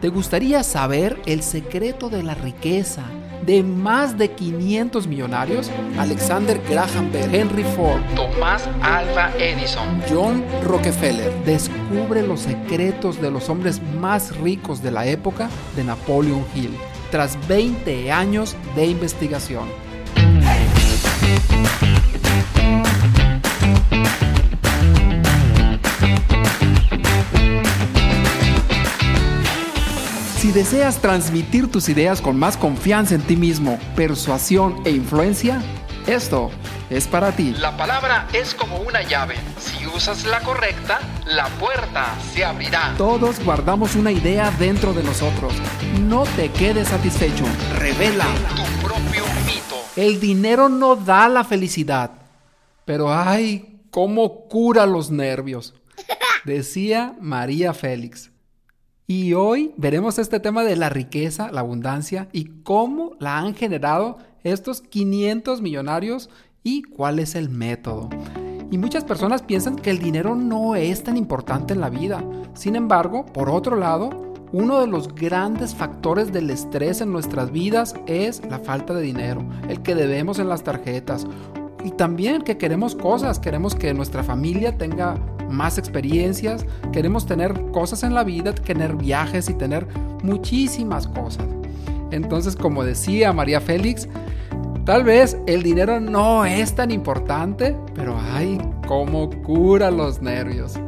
¿Te gustaría saber el secreto de la riqueza de más de 500 millonarios? Alexander Graham Bell, Henry Ford, Tomás Alva Edison, John Rockefeller. Descubre los secretos de los hombres más ricos de la época de Napoleon Hill, tras 20 años de investigación. Deseas transmitir tus ideas con más confianza en ti mismo, persuasión e influencia, esto es para ti. La palabra es como una llave. Si usas la correcta, la puerta se abrirá. Todos guardamos una idea dentro de nosotros. No te quedes satisfecho. Revela tu propio mito. El dinero no da la felicidad, pero ay, cómo cura los nervios, decía María Félix. Y hoy veremos este tema de la riqueza, la abundancia y cómo la han generado estos 500 millonarios y cuál es el método. Y muchas personas piensan que el dinero no es tan importante en la vida. Sin embargo, por otro lado, uno de los grandes factores del estrés en nuestras vidas es la falta de dinero, el que debemos en las tarjetas. Y también que queremos cosas, queremos que nuestra familia tenga más experiencias, queremos tener cosas en la vida, tener viajes y tener muchísimas cosas. Entonces, como decía María Félix, tal vez el dinero no es tan importante, pero ay, cómo cura los nervios.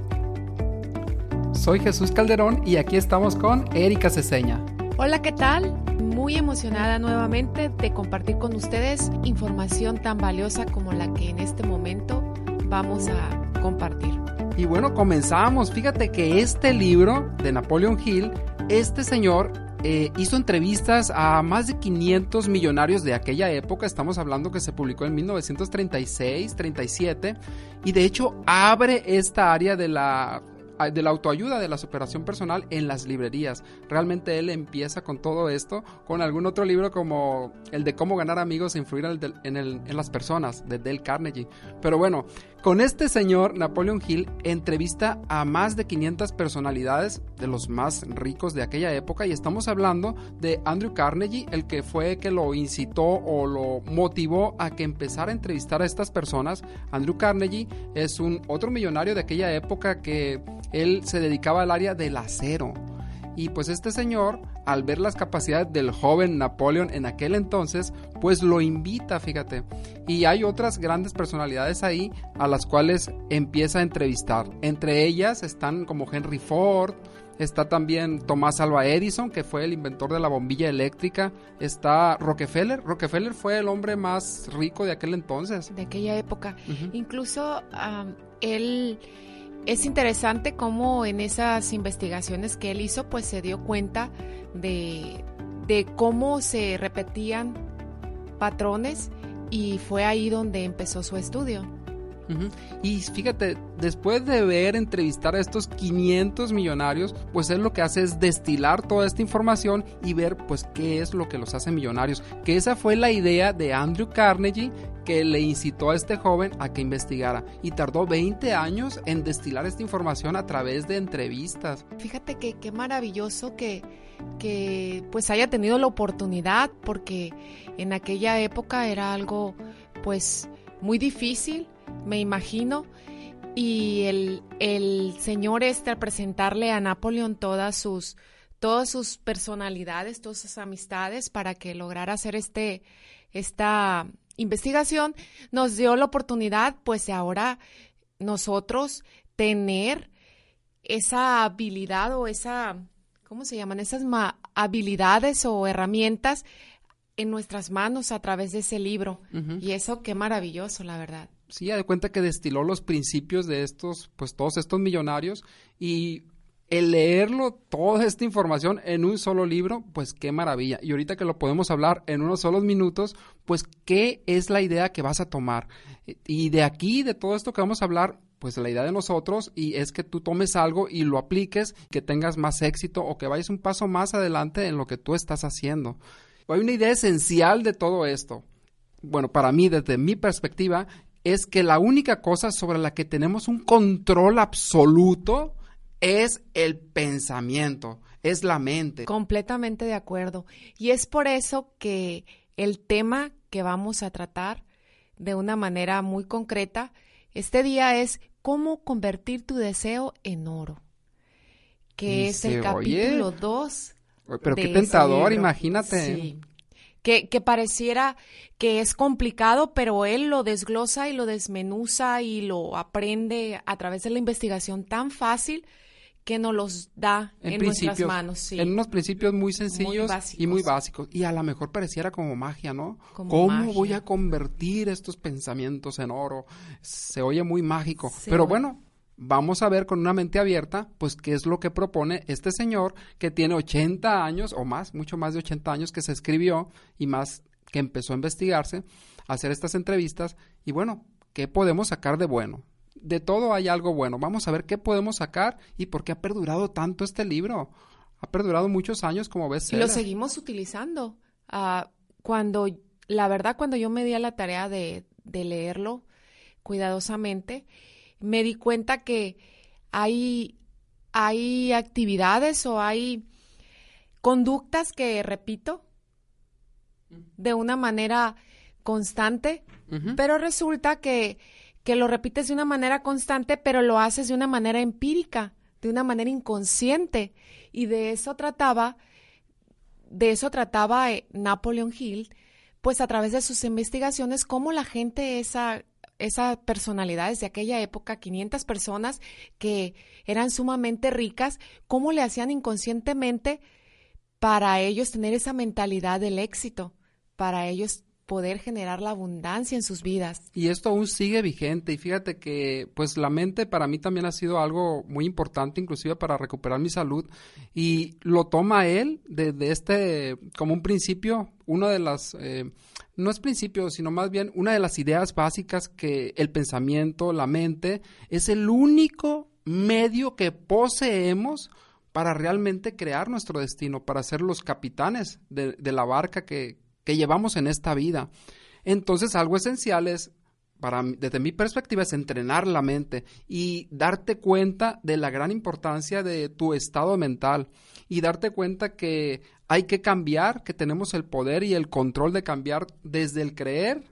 Soy Jesús Calderón y aquí estamos con Erika Ceseña. Hola, ¿qué tal? Muy emocionada nuevamente de compartir con ustedes información tan valiosa como la que en este momento vamos a compartir. Y bueno, comenzamos. Fíjate que este libro de Napoleon Hill, este señor eh, hizo entrevistas a más de 500 millonarios de aquella época. Estamos hablando que se publicó en 1936, 37. Y de hecho abre esta área de la de la autoayuda, de la superación personal en las librerías. Realmente él empieza con todo esto, con algún otro libro como el de cómo ganar amigos e influir en, en las personas, de Dale Carnegie. Pero bueno, con este señor, Napoleon Hill, entrevista a más de 500 personalidades de los más ricos de aquella época y estamos hablando de Andrew Carnegie, el que fue que lo incitó o lo motivó a que empezara a entrevistar a estas personas. Andrew Carnegie es un otro millonario de aquella época que él se dedicaba al área del acero. Y pues este señor, al ver las capacidades del joven Napoleón en aquel entonces, pues lo invita, fíjate. Y hay otras grandes personalidades ahí a las cuales empieza a entrevistar. Entre ellas están como Henry Ford, Está también Tomás Alva Edison, que fue el inventor de la bombilla eléctrica. Está Rockefeller. Rockefeller fue el hombre más rico de aquel entonces. De aquella época. Incluso él es interesante cómo en esas investigaciones que él hizo, pues se dio cuenta de, cómo se repetían patrones y fue ahí donde empezó su estudio. Y fíjate, después de ver entrevistar a estos 500 millonarios, pues él lo que hace es destilar toda esta información y ver pues qué es lo que los hace millonarios. Que esa fue la idea de Andrew Carnegie que le incitó a este joven a que investigara y tardó 20 años en destilar esta información a través de entrevistas. Fíjate que qué maravilloso que, que pues haya tenido la oportunidad porque en aquella época era algo pues muy difícil, me imagino, y el, el señor este al presentarle a Napoleón todas sus todas sus personalidades, todas sus amistades para que lograra hacer este esta investigación nos dio la oportunidad, pues de ahora nosotros tener esa habilidad o esa, ¿cómo se llaman? Esas habilidades o herramientas en nuestras manos a través de ese libro. Y eso qué maravilloso, la verdad. Sí, de cuenta que destiló los principios de estos, pues todos estos millonarios y el leerlo, toda esta información en un solo libro, pues qué maravilla. Y ahorita que lo podemos hablar en unos solos minutos, pues qué es la idea que vas a tomar. Y de aquí, de todo esto que vamos a hablar, pues la idea de nosotros y es que tú tomes algo y lo apliques, que tengas más éxito o que vayas un paso más adelante en lo que tú estás haciendo. Hay una idea esencial de todo esto. Bueno, para mí, desde mi perspectiva, es que la única cosa sobre la que tenemos un control absoluto es el pensamiento. es la mente. Completamente de acuerdo. Y es por eso que el tema que vamos a tratar de una manera muy concreta este día es cómo convertir tu deseo en oro, que es el capítulo 2. Pero qué tentador, imagínate. Sí. Que, que, pareciera que es complicado, pero él lo desglosa y lo desmenuza y lo aprende a través de la investigación tan fácil que nos los da en, nuestras manos. Sí. En unos principios muy sencillos y muy básicos. Y a lo mejor pareciera como magia, ¿no? ¿Cómo voy a convertir estos pensamientos en oro? Se oye muy mágico. Pero bueno, vamos a ver con una mente abierta, pues qué es lo que propone este señor que tiene 80 años o más, mucho más de 80 años que se escribió y más que empezó a investigarse, a hacer estas entrevistas y bueno, ¿qué podemos sacar de bueno? de todo hay algo bueno. Vamos a ver qué podemos sacar y por qué ha perdurado tanto este libro. Ha perdurado muchos años, como ves. Y lo seguimos utilizando. Ah, cuando, la verdad, cuando yo me di a la tarea de, de leerlo cuidadosamente, me di cuenta que hay, hay actividades o hay conductas que repito de una manera constante, pero resulta que que lo repites de una manera constante, pero lo haces de una manera empírica, de una manera inconsciente. Y de eso trataba, de eso trataba eh, Napoleon Hill, pues a través de sus investigaciones, cómo la gente, esa, esas personalidades de aquella época, 500 personas que eran sumamente ricas, cómo le hacían inconscientemente para ellos tener esa mentalidad del éxito, para ellos poder generar la abundancia en sus vidas. Y esto aún sigue vigente y fíjate que pues la mente para mí también ha sido algo muy importante inclusive para recuperar mi salud y lo toma él desde este como un principio, una de las eh, no es principio, sino más bien una de las ideas básicas que el pensamiento, la mente es el único medio que poseemos para realmente crear nuestro destino, para ser los capitanes de, de la barca que, que llevamos en esta vida. Entonces, algo esencial es, para, desde mi perspectiva, es entrenar la mente y darte cuenta de la gran importancia de tu estado mental y darte cuenta que hay que cambiar, que tenemos el poder y el control de cambiar desde el creer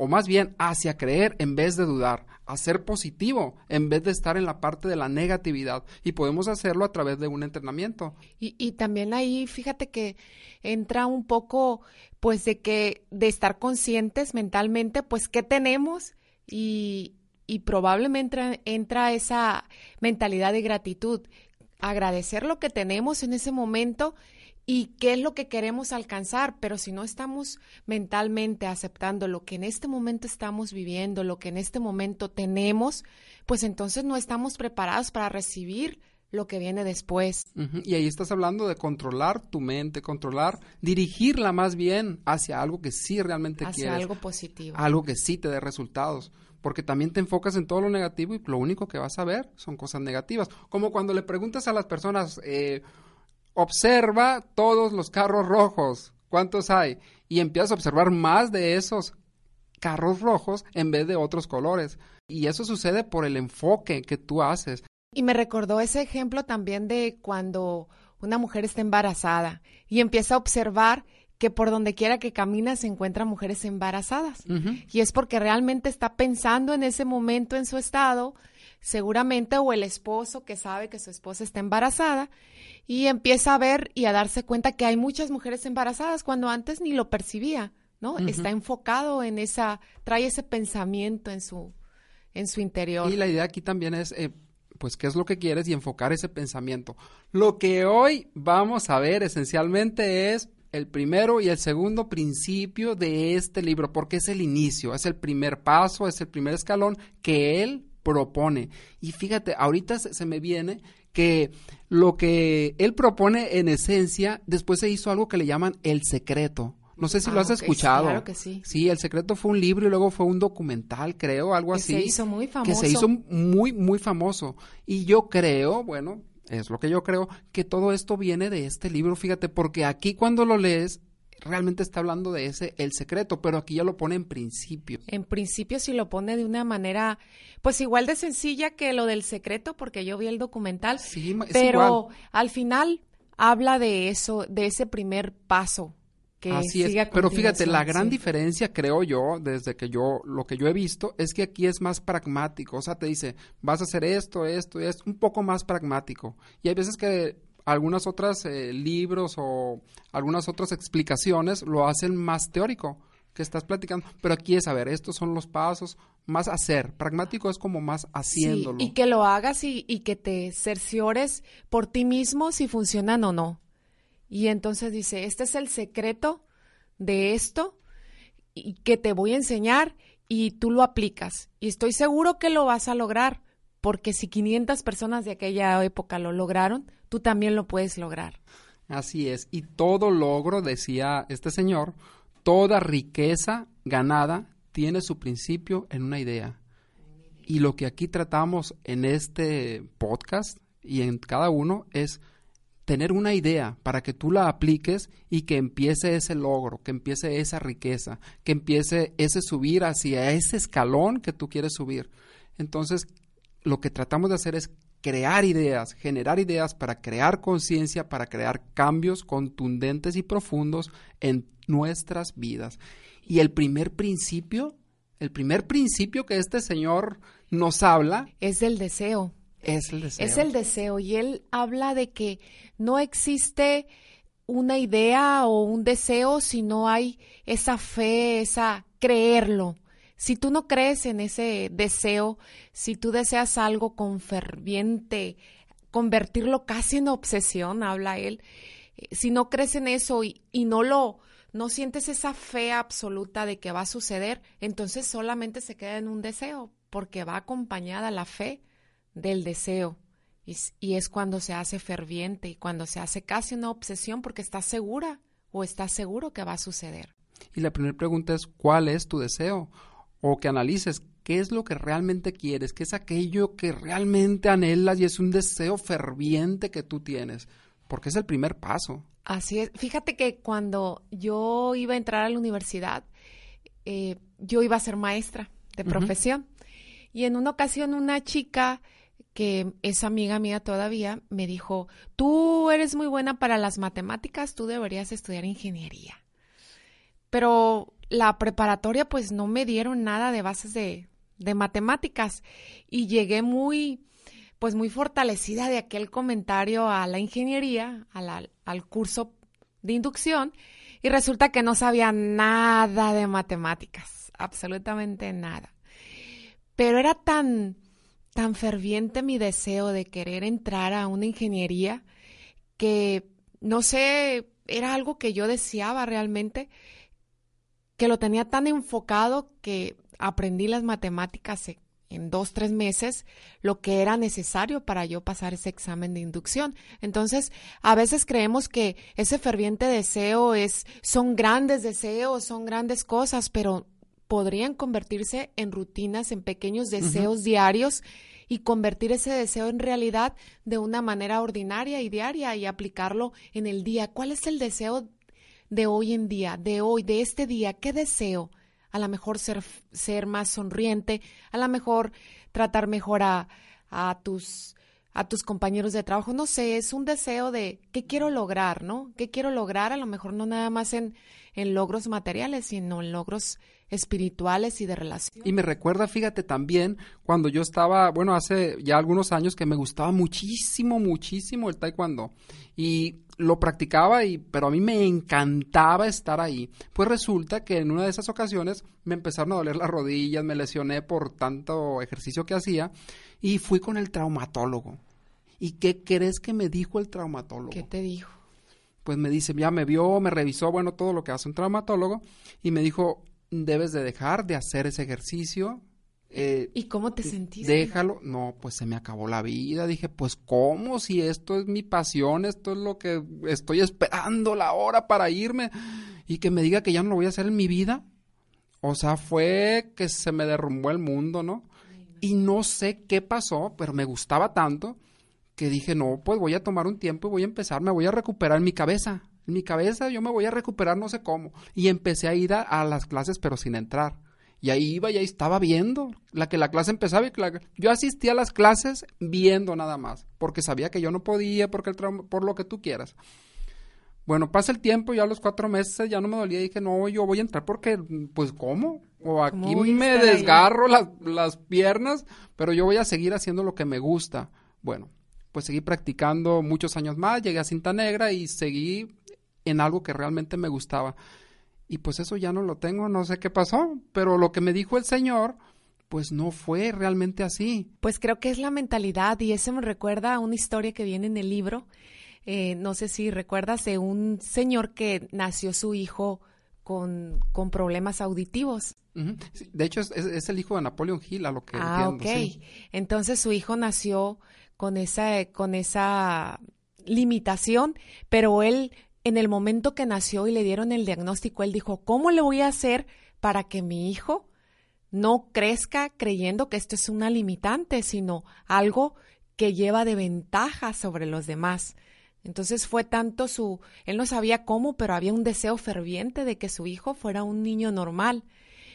o más bien hacia creer en vez de dudar, a ser positivo en vez de estar en la parte de la negatividad. Y podemos hacerlo a través de un entrenamiento. Y, y también ahí, fíjate que entra un poco, pues, de que, de estar conscientes mentalmente, pues, qué tenemos y, y probablemente entra esa mentalidad de gratitud, agradecer lo que tenemos en ese momento y qué es lo que queremos alcanzar, pero si no estamos mentalmente aceptando lo que en este momento estamos viviendo, lo que en este momento tenemos, pues entonces no estamos preparados para recibir lo que viene después. Y ahí estás hablando de controlar tu mente, controlar, dirigirla más bien hacia algo que sí realmente hacia algo positivo. Algo que sí te dé resultados. Porque también te enfocas en todo lo negativo y lo único que vas a ver son cosas negativas. Como cuando le preguntas a las personas, eh, observa todos los carros rojos, ¿cuántos hay? Y empiezas a observar más de esos carros rojos en vez de otros colores. Y eso sucede por el enfoque que tú haces. Y me recordó ese ejemplo también de cuando una mujer está embarazada y empieza a observar que por donde quiera que camina se encuentran mujeres embarazadas. Y es porque realmente está pensando en ese momento en su estado, seguramente, o el esposo que sabe que su esposa está embarazada, y empieza a ver y a darse cuenta que hay muchas mujeres embarazadas cuando antes ni lo percibía, ¿no? Está enfocado en esa, trae ese pensamiento en su, en su interior. Y la idea aquí también es, eh, pues, qué es lo que quieres y enfocar ese pensamiento. Lo que hoy vamos a ver esencialmente es el primero y el segundo principio de este libro, porque es el inicio, es el primer paso, es el primer escalón que él propone. Y fíjate, ahorita se, me viene que lo que él propone en esencia, después se hizo algo que le llaman el secreto. No sé si lo ah, has escuchado. Claro que sí. Sí, El Secreto fue un libro y luego fue un documental, creo, algo que así. Se hizo muy famoso. Que se hizo muy, muy famoso. Y yo creo, bueno, es lo que yo creo, que todo esto viene de este libro, fíjate, porque aquí cuando lo lees realmente está hablando de ese el secreto, pero aquí ya lo pone en principio. En principio sí lo pone de una manera, pues igual de sencilla que lo del secreto, porque yo vi el documental, sí, pero al final habla de eso, de ese primer paso que Así es. Pero fíjate, la gran sí. diferencia, creo yo, desde que yo, lo que yo he visto, es que aquí es más pragmático. O sea, te dice, vas a hacer esto, esto, es un poco más pragmático. Y hay veces que algunas otras eh, libros o algunas otras explicaciones lo hacen más teórico que estás platicando. Pero aquí es, a ver, estos son los pasos, más hacer. Pragmático es como más haciéndolo. Sí, y que lo hagas y, y que te cerciores por ti mismo si funcionan o no. Y entonces dice, este es el secreto de esto y que te voy a enseñar y tú lo aplicas. Y estoy seguro que lo vas a lograr, porque si 500 personas de aquella época lo lograron, tú también lo puedes lograr. Así es. Y todo logro, decía este señor, toda riqueza ganada tiene su principio en una idea. Y lo que aquí tratamos en este podcast y en cada uno es tener una idea para que tú la apliques y que empiece ese logro, que empiece esa riqueza, que empiece ese subir hacia ese escalón que tú quieres subir. Entonces, lo que tratamos de hacer es crear ideas, generar ideas para crear conciencia, para crear cambios contundentes y profundos en nuestras vidas. Y el primer principio, el primer principio que este señor nos habla Es del deseo. Es el deseo. Es el deseo y él habla de que no existe una idea o un deseo si no hay esa fe, esa creerlo. Si tú no crees en ese deseo, si tú deseas algo con ferviente, convertirlo casi en obsesión, habla él, eh, si no crees en eso y, y no lo, no sientes esa fe absoluta de que va a suceder, entonces solamente se queda en un deseo, porque va acompañada la fe del deseo. Y, es cuando se hace ferviente y cuando se hace casi una obsesión porque estás segura o estás seguro que va a suceder. Y la primera pregunta es, ¿cuál es tu deseo? O que analices, ¿qué es lo que realmente quieres? ¿Qué es aquello que realmente anhelas y es un deseo ferviente que tú tienes? Porque es el primer paso. Así es. Fíjate que cuando yo iba a entrar a la universidad, eh, yo iba a ser maestra de profesión. Y en una ocasión una chica que es amiga mía todavía me dijo, tú eres muy buena para las matemáticas, tú deberías estudiar ingeniería. Pero la preparatoria pues no me dieron nada de bases de, de matemáticas y llegué muy pues muy fortalecida de aquel comentario a la ingeniería, al curso de inducción, y resulta que no sabía nada de matemáticas, absolutamente nada. Pero era tan, tan ferviente mi deseo de querer entrar a una ingeniería que, no sé, era algo que yo deseaba realmente, que lo tenía tan enfocado que aprendí las matemáticas en- dos, tres meses, lo que era necesario para yo pasar ese examen de inducción. Entonces, a veces creemos que ese ferviente deseo es, son grandes deseos, son grandes cosas, pero podrían convertirse en rutinas, en pequeños deseos diarios y convertir ese deseo en realidad de una manera ordinaria y diaria y aplicarlo en el día. ¿Cuál es el deseo de hoy en día, de hoy, de este día? ¿Qué deseo? A lo mejor ser, ser más sonriente, a lo mejor tratar mejor a, a tus a tus compañeros de trabajo, no sé, es un deseo de qué quiero lograr, ¿no? ¿Qué quiero lograr? A lo mejor no nada más en, en logros materiales, sino en logros espirituales y de relación. Y me recuerda, fíjate, también cuando yo estaba, bueno, hace ya algunos años que me gustaba muchísimo, muchísimo el taekwondo. Y lo practicaba, y, pero a mí me encantaba estar ahí. Pues resulta que en una de esas ocasiones me empezaron a doler las rodillas, me lesioné por tanto ejercicio que hacía y fui con el traumatólogo. ¿Y qué crees que me dijo el traumatólogo? ¿Qué te dijo? pues me dice, ya me vio, me revisó, bueno, todo lo que hace un traumatólogo, y me dijo, debes de dejar de hacer ese ejercicio. eh, ¿Y cómo te sentiste? déjalo. No, pues se me acabó la vida. Dije, pues cómo, si esto es mi pasión, esto es lo que estoy esperando la hora para irme, y que me diga que ya no lo voy a hacer en mi vida. O sea, fue que se me derrumbó el mundo, ¿no? Y no sé qué pasó, pero me gustaba tanto que dije, no, pues voy a tomar un tiempo y voy a empezar, me voy a recuperar en mi cabeza. En mi cabeza yo me voy a recuperar no sé cómo. Y empecé a ir a, a las clases pero sin entrar. Y ahí iba y ahí estaba viendo, la que la clase empezaba y la... yo asistía a las clases viendo nada más, porque sabía que yo no podía, porque el por lo que tú quieras. Bueno, pasa el tiempo, ya a los cuatro meses ya no me dolía y dije, no, yo voy a entrar porque, pues, ¿cómo? O aquí me desgarro las, las piernas, pero yo voy a seguir haciendo lo que me gusta. Bueno, pues seguí practicando muchos años más, llegué a cinta negra y seguí en algo que realmente me gustaba. Y pues eso ya no lo tengo, no sé qué pasó, pero lo que me dijo el Señor, pues no fue realmente así. Pues creo que es la mentalidad y eso me recuerda a una historia que viene en el libro. Eh, no sé si recuerdas de un señor que nació su hijo con, con problemas auditivos. de hecho, es, el hijo de Napoleon Hill, a lo que ah, ok. Entonces su hijo nació con esa, con esa limitación, pero él en el momento que nació y le dieron el diagnóstico, él dijo, ¿cómo le voy a hacer para que mi hijo no crezca creyendo que esto es una limitante, sino algo que lleva de ventaja sobre los demás? Entonces fue tanto su, él no sabía cómo, pero había un deseo ferviente de que su hijo fuera un niño normal.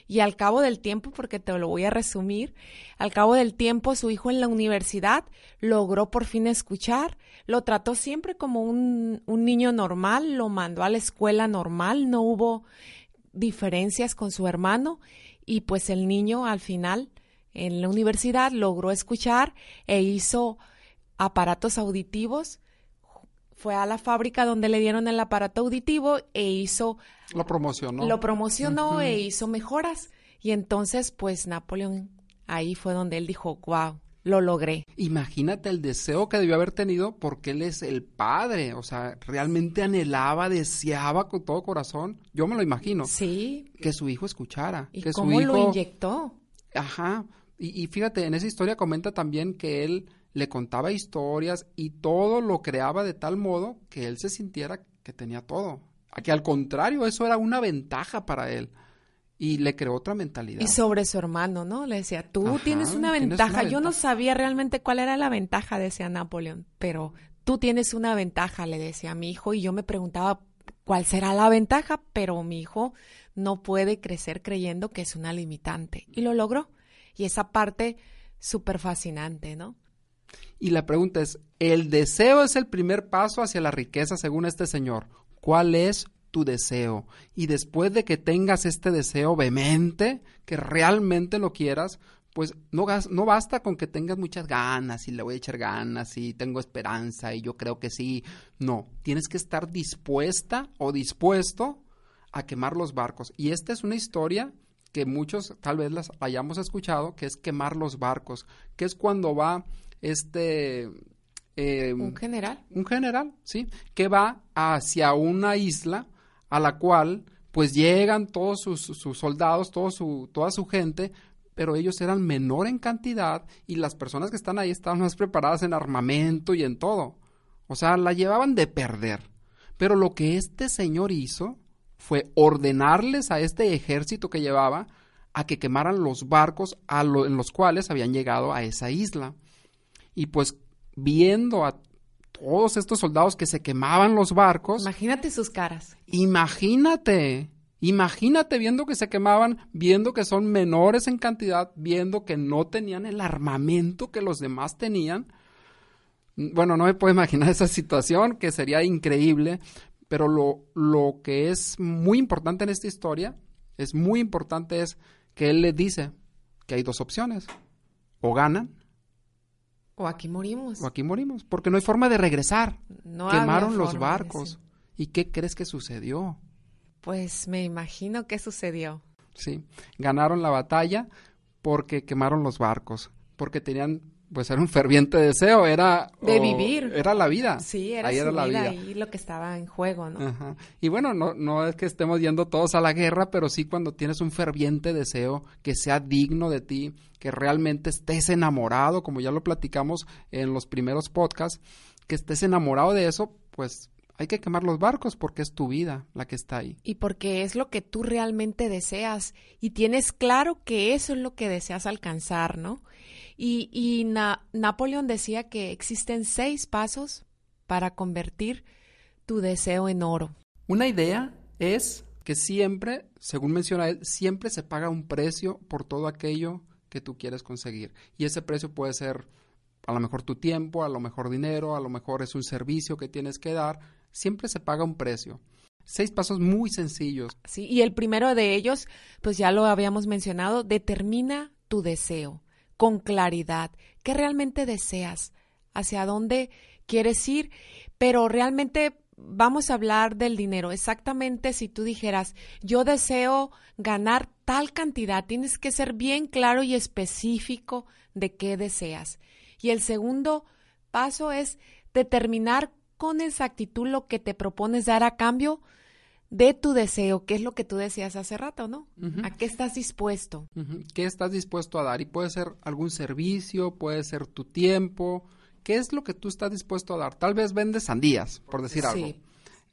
Y al cabo del tiempo, porque te lo voy a resumir, al cabo del tiempo su hijo en la universidad logró por fin escuchar, lo trató siempre como un, un niño normal, lo mandó a la escuela normal, no hubo diferencias con su hermano y pues el niño al final en la universidad logró escuchar e hizo aparatos auditivos fue a la fábrica donde le dieron el aparato auditivo e hizo... Lo promocionó. Lo promocionó e hizo mejoras. Y entonces, pues Napoleón, ahí fue donde él dijo, wow, lo logré. Imagínate el deseo que debió haber tenido porque él es el padre, o sea, realmente anhelaba, deseaba con todo corazón, yo me lo imagino. Sí. Que su hijo escuchara. ¿Y que cómo lo inyectó? Ajá. Y, y fíjate, en esa historia comenta también que él le contaba historias y todo lo creaba de tal modo que él se sintiera que tenía todo. Que al contrario, eso era una ventaja para él. Y le creó otra mentalidad. Y sobre su hermano, ¿no? Le decía, tú tienes, una ventaja. Yo no sabía realmente cuál era la ventaja, decía Napoleón, pero tú tienes una ventaja, le decía a mi hijo. Y yo me preguntaba, ¿cuál será la ventaja? Pero mi hijo no puede crecer creyendo que es una limitante. Y lo logró. Y esa parte súper fascinante, ¿no? Y la pregunta es, el deseo es el primer paso hacia la riqueza según este señor. ¿Cuál es tu deseo? Y después de que tengas este deseo vehemente, que realmente lo quieras, pues no, no basta con que tengas muchas ganas y le voy a echar ganas y tengo esperanza y yo creo que sí. No, tienes que estar dispuesta o dispuesto a quemar los barcos. Y esta es una historia que muchos tal vez las hayamos escuchado, que es quemar los barcos, que es cuando va este... Eh, un general. Un general, sí, que va hacia una isla a la cual pues llegan todos sus, soldados, todo su, toda su gente, pero ellos eran menor en cantidad y las personas que están ahí estaban más preparadas en armamento y en todo. O sea, la llevaban de perder. Pero lo que este señor hizo fue ordenarles a este ejército que llevaba a que quemaran los barcos a en los cuales habían llegado a esa isla. Y pues viendo a todos estos soldados que se quemaban los barcos. Imagínate sus caras. Imagínate. Imagínate viendo que se quemaban, viendo que son menores en cantidad, viendo que no tenían el armamento que los demás tenían. Bueno, no me puedo imaginar esa situación, que sería increíble, pero lo, lo que es muy importante en esta historia, es muy importante es que él les dice que hay dos opciones. O ganan o aquí morimos. O aquí morimos, porque no hay forma de regresar. No Quemaron los barcos. ¿Y qué crees que sucedió? Pues me imagino qué sucedió. Sí, ganaron la batalla porque quemaron los barcos, porque tenían pues era un ferviente deseo, era... De vivir. Era la vida. Sí, era, su la vida, y lo que estaba en juego, ¿no? Ajá. Y bueno, no, no es que estemos yendo todos a la guerra, pero sí cuando tienes un ferviente deseo que sea digno de ti, que realmente estés enamorado, como ya lo platicamos en los primeros podcasts, que estés enamorado de eso, pues hay que quemar los barcos porque es tu vida la que está ahí. Y porque es lo que tú realmente deseas y tienes claro que eso es lo que deseas alcanzar, ¿no? Y, y Napoleón decía que existen seis pasos para convertir tu deseo en oro. Una idea es que siempre, según menciona él, siempre se paga un precio por todo aquello que tú quieres conseguir. Y ese precio puede ser a lo mejor tu tiempo, a lo mejor dinero, a lo mejor es un servicio que tienes que dar. Siempre se paga un precio. Seis pasos muy sencillos. Sí, y el primero de ellos, pues ya lo habíamos mencionado, determina tu deseo con claridad. ¿Qué realmente deseas? ¿Hacia dónde quieres ir? Pero realmente vamos a hablar del dinero. Exactamente si tú dijeras, yo deseo ganar tal cantidad, tienes que ser bien claro y específico de qué deseas. Y el segundo paso es determinar con exactitud lo que te propones dar a cambio de tu deseo, qué es lo que tú decías hace rato, ¿no? ¿A qué estás dispuesto? ¿Qué estás dispuesto a dar? Y puede ser algún servicio, puede ser tu tiempo, ¿qué es lo que tú estás dispuesto a dar? Tal vez vendes sandías, por decir algo.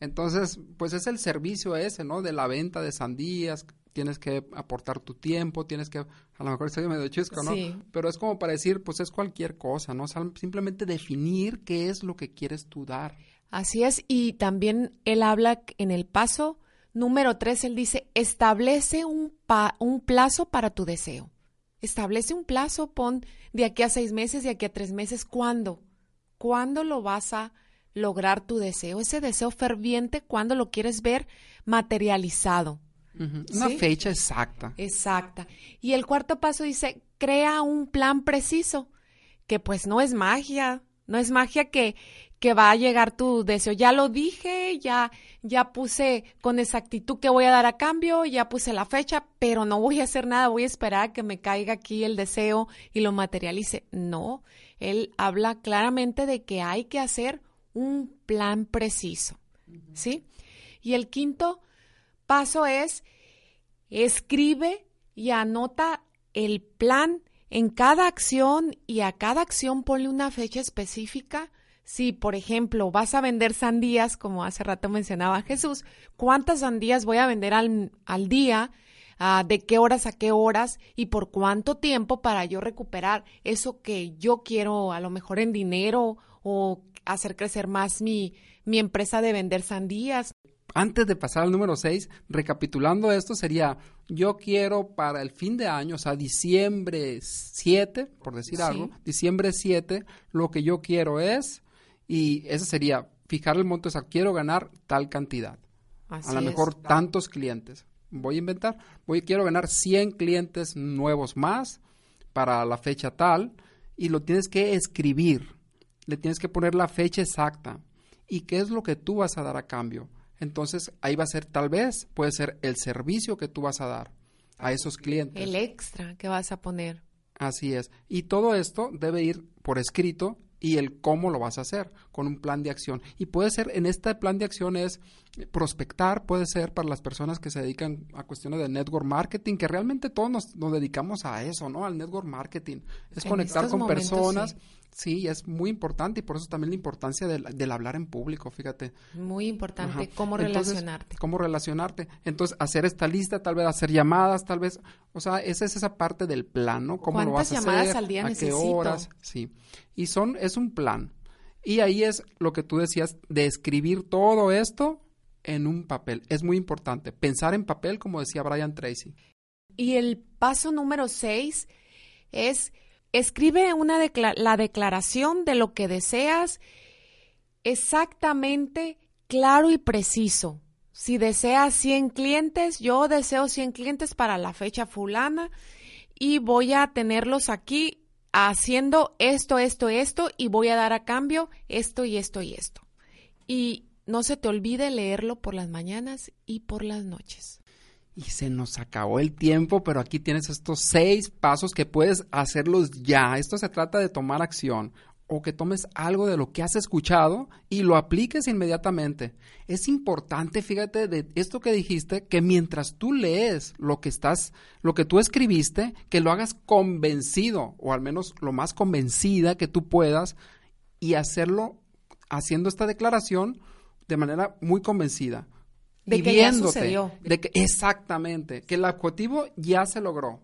Entonces, pues es el servicio ese, ¿no? De la venta de sandías, tienes que aportar tu tiempo, tienes que, a lo mejor estoy medio chisco, ¿no? Sí. Pero es como para decir, pues es cualquier cosa, ¿no? simplemente definir qué es lo que quieres tú dar. Así es, y también él habla en el paso número tres, él dice, establece un, un plazo para tu deseo. Establece un plazo, pon de aquí a seis meses, de aquí a tres meses, ¿cuándo? ¿Cuándo lo vas a lograr tu deseo? Ese deseo ferviente, ¿cuándo lo quieres ver materializado? Una fecha exacta. Exacta. Y el cuarto paso dice, crea un plan preciso, que pues no es magia, no es magia que, que va a llegar tu deseo. Ya lo dije, ya, ya puse con exactitud que voy a dar a cambio, ya puse la fecha, pero no voy a hacer nada, voy a esperar a que me caiga aquí el deseo y lo materialice. No, él habla claramente de que hay que hacer un plan preciso, ¿sí? Y el quinto paso es escribe y anota el plan en cada acción y a cada acción ponle una fecha específica si, por ejemplo, vas a vender sandías, como hace rato mencionaba Jesús, ¿cuántas sandías voy a vender al, al día? Ah, ¿De qué horas a qué horas? ¿Y por cuánto tiempo para yo recuperar eso que yo quiero, a lo mejor en dinero o hacer crecer más mi, mi empresa de vender sandías? Antes de pasar al número 6, recapitulando esto, sería, yo quiero para el fin de año, o sea, diciembre 7, por decir algo, diciembre 7, lo que yo quiero es y eso sería fijar el monto exacto. Quiero ganar tal cantidad. a lo mejor tantos clientes. Voy a inventar. Voy, quiero ganar 100 clientes nuevos más para la fecha tal y lo tienes que escribir. Le tienes que poner la fecha exacta. ¿Y qué es lo que tú vas a dar a cambio? Entonces ahí va a ser tal vez, puede ser el servicio que tú vas a dar a esos clientes. El extra que vas a poner. Así es. Y todo esto debe ir por escrito y el cómo lo vas a hacer con un plan de acción. Y puede ser, en este plan de acción es prospectar, puede ser para las personas que se dedican a cuestiones de network marketing, que realmente todos nos, dedicamos a eso, ¿no? Al network marketing. Es conectar con personas. Sí. es muy importante y por eso también la importancia del, hablar en público, fíjate. Muy importante, cómo relacionarte. Cómo relacionarte. Entonces, hacer esta lista, tal vez hacer llamadas, tal vez, o sea, esa es esa parte del plan, ¿no? ¿Cómo lo vas a llamadas al día ¿A qué horas? Sí. Y son, es un plan. Y ahí es lo que tú decías de escribir todo esto en un papel. Es muy importante. Pensar en papel, como decía Brian Tracy. Y el paso número seis es escribe una la declaración de lo que deseas exactamente claro y preciso. Si deseas 100 clientes, yo deseo 100 clientes para la fecha fulana y voy a tenerlos aquí haciendo esto, esto, esto y voy a dar a cambio esto y esto y esto. Y no se te olvide leerlo por las mañanas y por las noches. Y se nos acabó el tiempo, pero aquí tienes estos seis pasos que puedes hacerlos ya. Esto se trata de tomar acción o que tomes algo de lo que has escuchado y lo apliques inmediatamente. Es importante, fíjate, de esto que dijiste, que mientras tú lees lo que estás, lo que tú escribiste, que lo hagas convencido, o al menos lo más convencida que tú puedas, y hacerlo haciendo esta declaración de manera muy convencida. De que ya sucedió. De que, exactamente, que el objetivo ya se logró.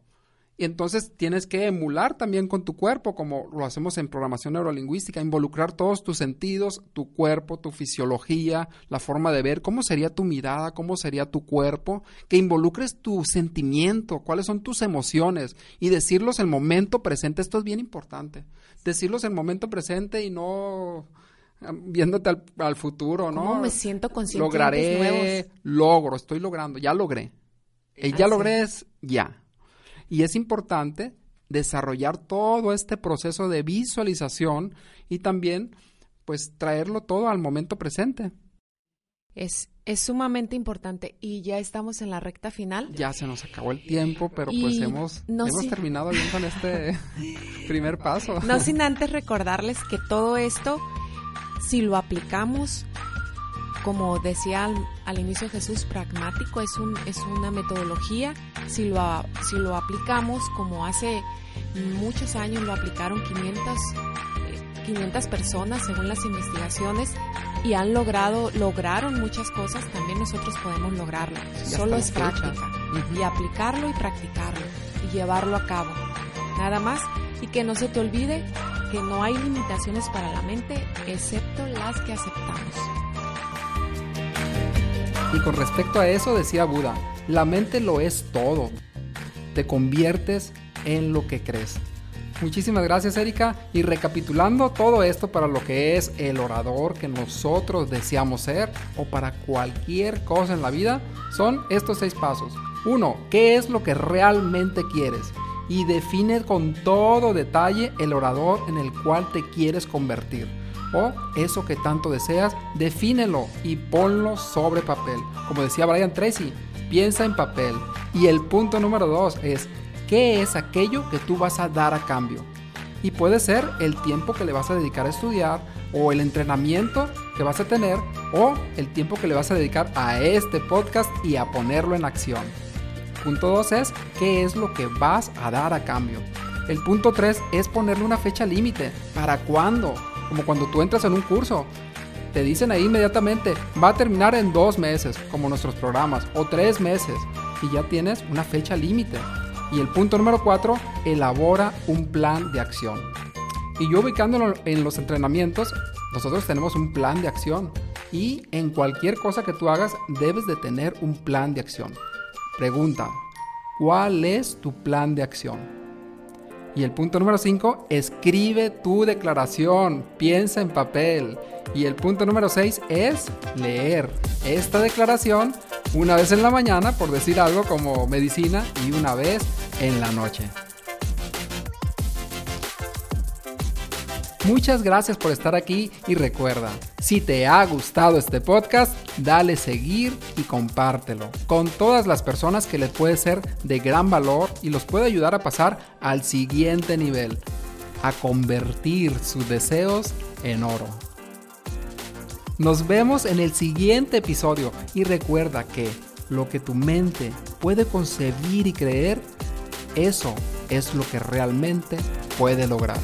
Y entonces tienes que emular también con tu cuerpo, como lo hacemos en programación neurolingüística, involucrar todos tus sentidos, tu cuerpo, tu fisiología, la forma de ver, cómo sería tu mirada, cómo sería tu cuerpo, que involucres tu sentimiento, cuáles son tus emociones y decirlos en el momento presente. Esto es bien importante. Decirlos en el momento presente y no viéndote al, futuro, ¿no? ¿Cómo me siento consciente Lograré, logro, estoy logrando, ya logré. El ya logré es ya. Y es importante desarrollar todo este proceso de visualización y también pues traerlo todo al momento presente. Es, es sumamente importante y ya estamos en la recta final. Ya se nos acabó el tiempo, pero pues hemos, hemos terminado bien con este primer paso. No sin antes recordarles que todo esto, si lo aplicamos como decía al, inicio Jesús, pragmático, es, un, es una metodología. Si lo, si lo aplicamos como hace muchos años lo aplicaron 500, 500 eh, personas según las investigaciones y han logrado, lograron muchas cosas, también nosotros podemos lograrlo. Solo es práctica. Y aplicarlo y practicarlo y llevarlo a cabo. Nada más. Y que no se te olvide que no hay limitaciones para la mente excepto las que aceptamos. Y con respecto a eso decía Buda, la mente lo es todo. Te conviertes en lo que crees. Muchísimas gracias Erika y recapitulando todo esto para lo que es el orador que nosotros deseamos ser o para cualquier cosa en la vida son estos seis pasos. Uno, ¿qué es lo que realmente quieres? Y define con todo detalle el orador en el cual te quieres convertir o eso que tanto deseas, defínelo y ponlo sobre papel. Como decía Brian Tracy, piensa en papel. Y el punto número dos es, ¿qué es aquello que tú vas a dar a cambio? Y puede ser el tiempo que le vas a dedicar a estudiar, o el entrenamiento que vas a tener, o el tiempo que le vas a dedicar a este podcast y a ponerlo en acción. Punto 2 es, ¿qué es lo que vas a dar a cambio? El punto 3 es ponerle una fecha límite. ¿Para cuándo? Como cuando tú entras en un curso. Te dicen ahí inmediatamente, va a terminar en dos meses, como nuestros programas, o tres meses, y ya tienes una fecha límite. Y el punto número cuatro, elabora un plan de acción. Y yo ubicándolo en los entrenamientos, nosotros tenemos un plan de acción. Y en cualquier cosa que tú hagas, debes de tener un plan de acción. Pregunta, ¿cuál es tu plan de acción? Y el punto número 5, escribe tu declaración, piensa en papel. Y el punto número 6 es leer esta declaración una vez en la mañana, por decir algo como medicina, y una vez en la noche. Muchas gracias por estar aquí y recuerda, si te ha gustado este podcast, dale seguir y compártelo con todas las personas que les puede ser de gran valor y los puede ayudar a pasar al siguiente nivel, a convertir sus deseos en oro. Nos vemos en el siguiente episodio y recuerda que lo que tu mente puede concebir y creer, eso es lo que realmente puede lograr.